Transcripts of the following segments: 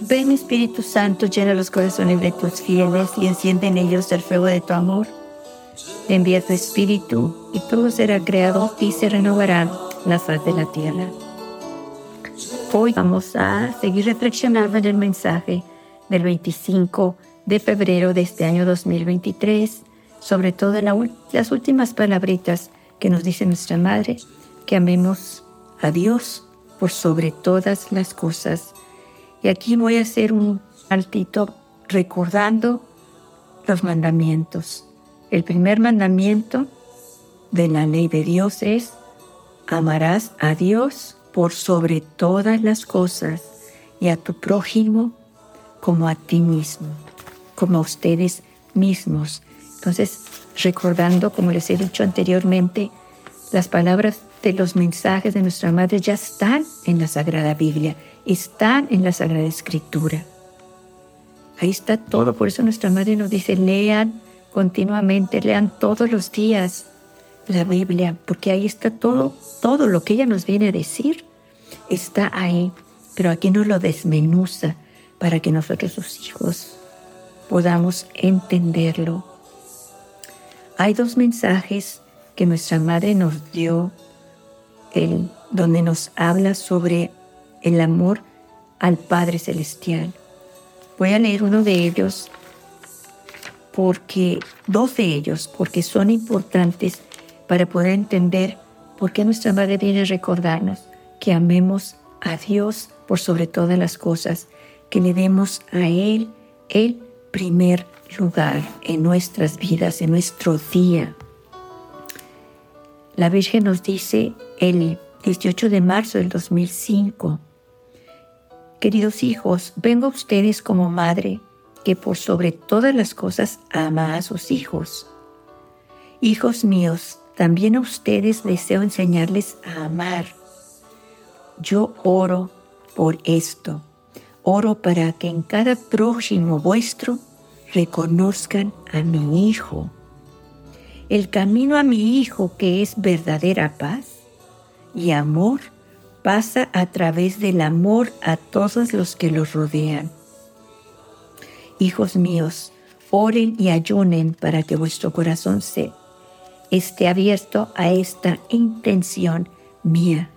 Ven Espíritu Santo, llena los corazones de tus fieles y enciende en ellos el fuego de tu amor. Envía tu Espíritu y todo será creado y se renovará la faz de la tierra. Hoy vamos a seguir reflexionando en el mensaje del 25 de febrero de este año 2023, sobre todo las últimas palabritas que nos dice nuestra Madre, que amemos a Dios por sobre todas las cosas y aquí voy a hacer un altito recordando los mandamientos. El primer mandamiento de la ley de Dios es, amarás a Dios por sobre todas las cosas y a tu prójimo como a ti mismo, como a ustedes mismos. Entonces, recordando, como les he dicho anteriormente, las palabras de los mensajes de nuestra Madre ya están en la Sagrada Biblia están en la Sagrada Escritura. Ahí está todo, por eso nuestra madre nos dice, lean continuamente, lean todos los días la Biblia, porque ahí está todo, todo lo que ella nos viene a decir, está ahí, pero aquí nos lo desmenuza para que nosotros, sus hijos, podamos entenderlo. Hay dos mensajes que nuestra madre nos dio, el, donde nos habla sobre el amor al Padre Celestial. Voy a leer uno de ellos porque, dos de ellos, porque son importantes para poder entender por qué nuestra Madre viene a recordarnos que amemos a Dios por sobre todas las cosas, que le demos a Él el primer lugar en nuestras vidas, en nuestro día. La Virgen nos dice el 18 de marzo del 2005, Queridos hijos, vengo a ustedes como madre que por sobre todas las cosas ama a sus hijos. Hijos míos, también a ustedes deseo enseñarles a amar. Yo oro por esto. Oro para que en cada prójimo vuestro reconozcan a mi Hijo. El camino a mi Hijo que es verdadera paz y amor pasa a través del amor a todos los que los rodean. Hijos míos, oren y ayunen para que vuestro corazón se esté abierto a esta intención mía.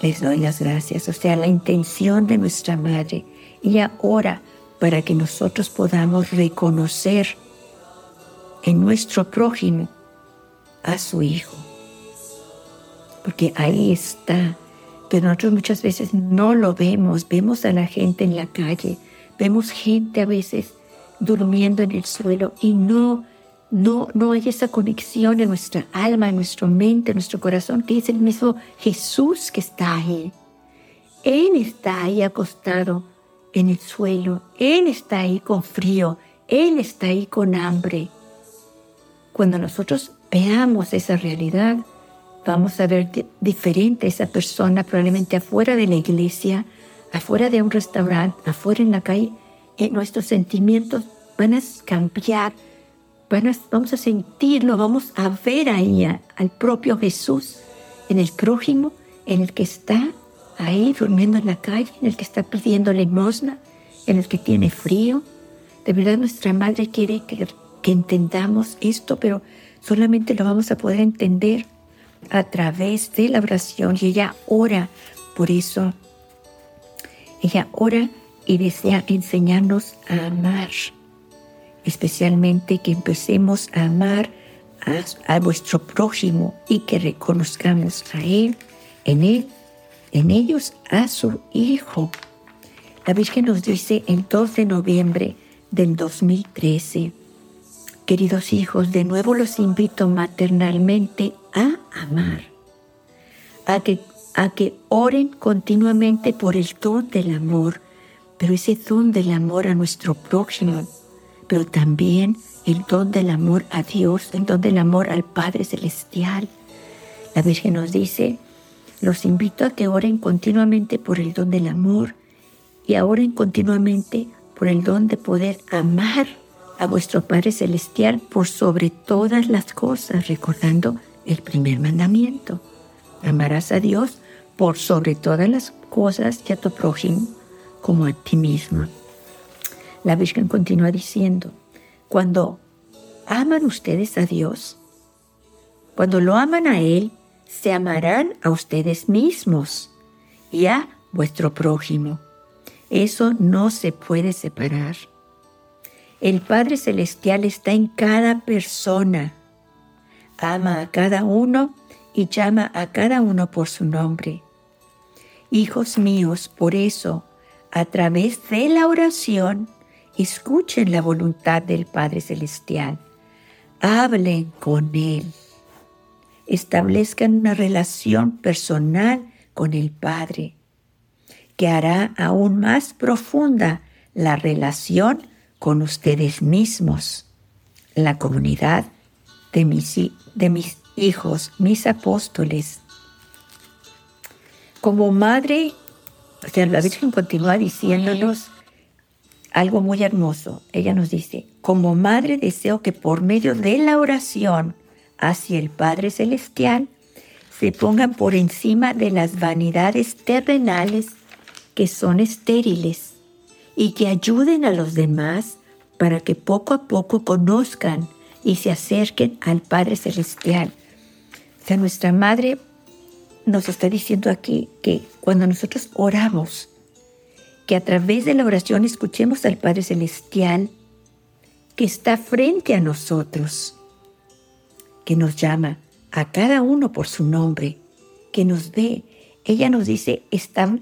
Les doy las gracias, o sea, la intención de nuestra Madre. Ella ora para que nosotros podamos reconocer en nuestro prójimo a su Hijo porque ahí está. Pero nosotros muchas veces no lo vemos, vemos a la gente en la calle, vemos gente a veces durmiendo en el suelo y no, no, no hay esa conexión en nuestra alma, en nuestra mente, en nuestro corazón, que es el mismo Jesús que está ahí. Él está ahí acostado en el suelo, Él está ahí con frío, Él está ahí con hambre. Cuando nosotros veamos esa realidad, vamos a ver diferente a esa persona, probablemente afuera de la iglesia, afuera de un restaurante, afuera en la calle. Eh, nuestros sentimientos van a cambiar, van vamos a sentirlo, vamos a ver ahí al propio Jesús en el prójimo, en el que está ahí durmiendo en la calle, en el que está pidiendo limosna, en el que tiene frío. De verdad nuestra Madre quiere que, que entendamos esto, pero solamente lo vamos a poder entender a través de la oración y ella ora. Por eso, ella ora y desea enseñarnos a amar. Especialmente que empecemos a amar a, a vuestro prójimo y que reconozcamos a Él, en Él, en ellos a su Hijo. La Virgen nos dice el 2 de noviembre del 2013, Queridos hijos, de nuevo los invito maternalmente a amar, a que, a oren continuamente por el don del amor, pero ese don del amor a nuestro prójimo, pero también el don del amor a Dios, el don del amor al Padre Celestial. La Virgen nos dice, los invito a que oren continuamente por el don del amor y a oren continuamente por el don de poder amar a vuestro Padre Celestial por sobre todas las cosas, recordando el primer mandamiento. Amarás a Dios por sobre todas las cosas y a tu prójimo como a ti mismo. La Virgen continúa diciendo, cuando aman ustedes a Dios, cuando lo aman a Él, se amarán a ustedes mismos y a vuestro prójimo. Eso no se puede separar. El Padre Celestial está en cada persona. Ama a cada uno y llama a cada uno por su nombre. Hijos míos, por eso, a través de la oración, escuchen la voluntad del Padre Celestial. Hablen con Él. Establezcan una relación personal con el Padre, que hará aún más profunda la relación con ustedes mismos, la comunidad de mis, de mis hijos, mis apóstoles. Como madre, o sea, la Virgen continúa diciéndonos algo muy hermoso. Ella nos dice, como madre deseo que por medio de la oración hacia el Padre Celestial se pongan por encima de las vanidades terrenales que son estériles y que ayuden a los demás para que poco a poco conozcan y se acerquen al Padre Celestial. O sea, nuestra Madre nos está diciendo aquí que cuando nosotros oramos, que a través de la oración escuchemos al Padre Celestial que está frente a nosotros, que nos llama a cada uno por su nombre, que nos ve. Ella nos dice,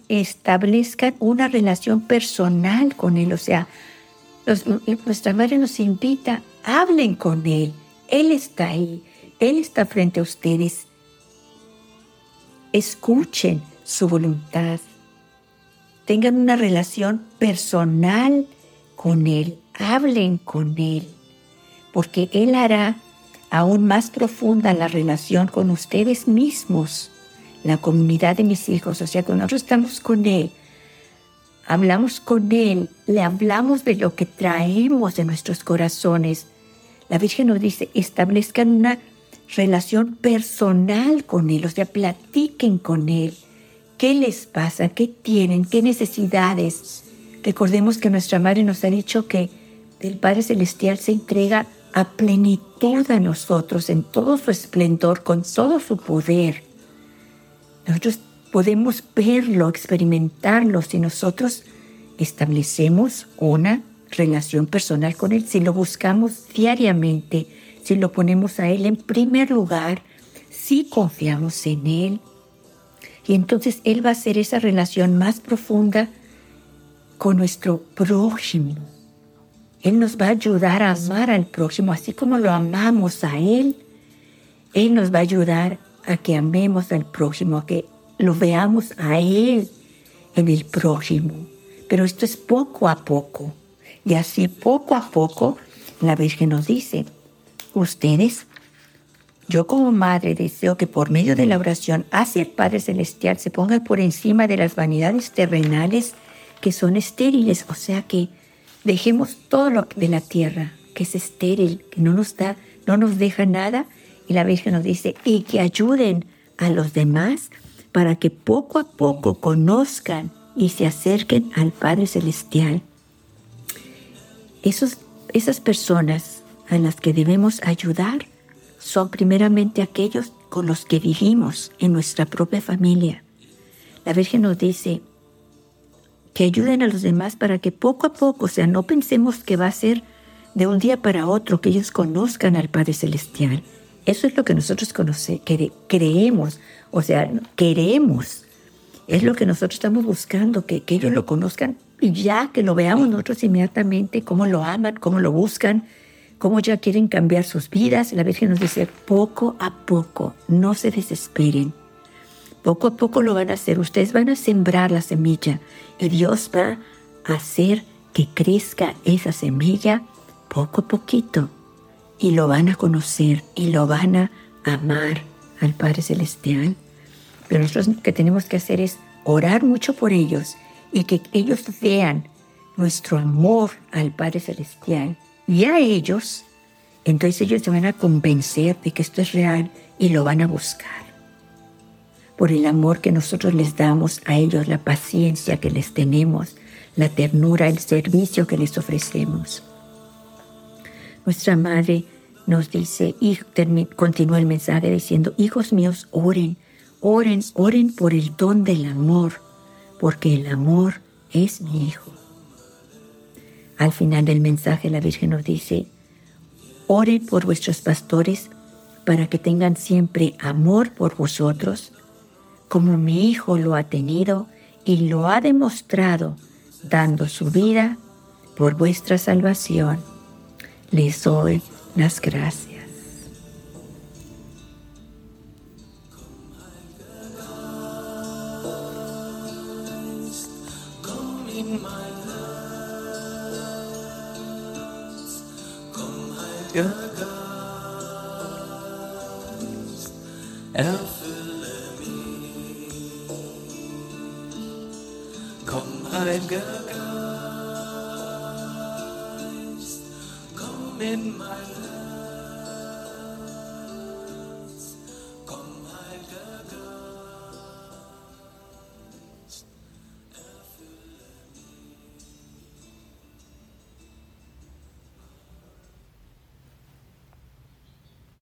establezcan una relación personal con Él, o sea, nuestra madre nos invita, hablen con Él, Él está ahí, Él está frente a ustedes. Escuchen su voluntad, tengan una relación personal con Él, hablen con Él, porque Él hará aún más profunda la relación con ustedes mismos, la comunidad de mis hijos, o sea, cuando nosotros estamos con Él, hablamos con Él, le hablamos de lo que traemos de nuestros corazones. La Virgen nos dice, establezcan una relación personal con Él, o sea, platiquen con Él. ¿Qué les pasa? ¿Qué tienen? ¿Qué necesidades? Recordemos que nuestra Madre nos ha dicho que el Padre Celestial se entrega a plenitud a nosotros en todo su esplendor, con todo su poder. Nosotros podemos verlo, experimentarlo si nosotros establecemos una relación personal con Él, si lo buscamos diariamente, si lo ponemos a Él en primer lugar, si confiamos en Él. Y entonces Él va a hacer esa relación más profunda con nuestro prójimo. Él nos va a ayudar a amar al próximo, así como lo amamos a Él. Él nos va a ayudar a que amemos al próximo, a que lo veamos a Él en el prójimo. Pero esto es poco a poco. Y así poco a poco la Virgen nos dice, ustedes, yo como madre deseo que por medio de la oración hacia el Padre Celestial se pongan por encima de las vanidades terrenales que son estériles, o sea que Dejemos todo lo de la tierra, que es estéril, que no nos da, no nos deja nada. Y la Virgen nos dice, y que ayuden a los demás para que poco a poco conozcan y se acerquen al Padre Celestial. Esos, esas personas a las que debemos ayudar son primeramente aquellos con los que vivimos en nuestra propia familia. La Virgen nos dice, que ayuden a los demás para que poco a poco, o sea, no pensemos que va a ser de un día para otro que ellos conozcan al Padre Celestial. Eso es lo que nosotros conoce, creemos, o sea, queremos. Es lo que nosotros estamos buscando, que, que ellos lo conozcan y ya que lo veamos nosotros inmediatamente, cómo lo aman, cómo lo buscan, cómo ya quieren cambiar sus vidas. La Virgen nos dice, poco a poco, no se desesperen. Poco a poco lo van a hacer. Ustedes van a sembrar la semilla y Dios va a hacer que crezca esa semilla poco a poquito. Y lo van a conocer y lo van a amar al Padre Celestial. Pero nosotros lo que tenemos que hacer es orar mucho por ellos y que ellos vean nuestro amor al Padre Celestial y a ellos, entonces ellos se van a convencer de que esto es real y lo van a buscar. por el amor que nosotros les damos a ellos, la paciencia que les tenemos, la ternura, el servicio que les ofrecemos. Nuestra madre nos dice, y continúa el mensaje diciendo, hijos míos, oren, oren, oren por el don del amor, porque el amor es mi hijo. Al final del mensaje la Virgen nos dice, oren por vuestros pastores para que tengan siempre amor por vosotros, como mi hijo lo ha tenido y lo ha demostrado dando su vida por vuestra salvación. Les doy las gracias. Komm, in my life.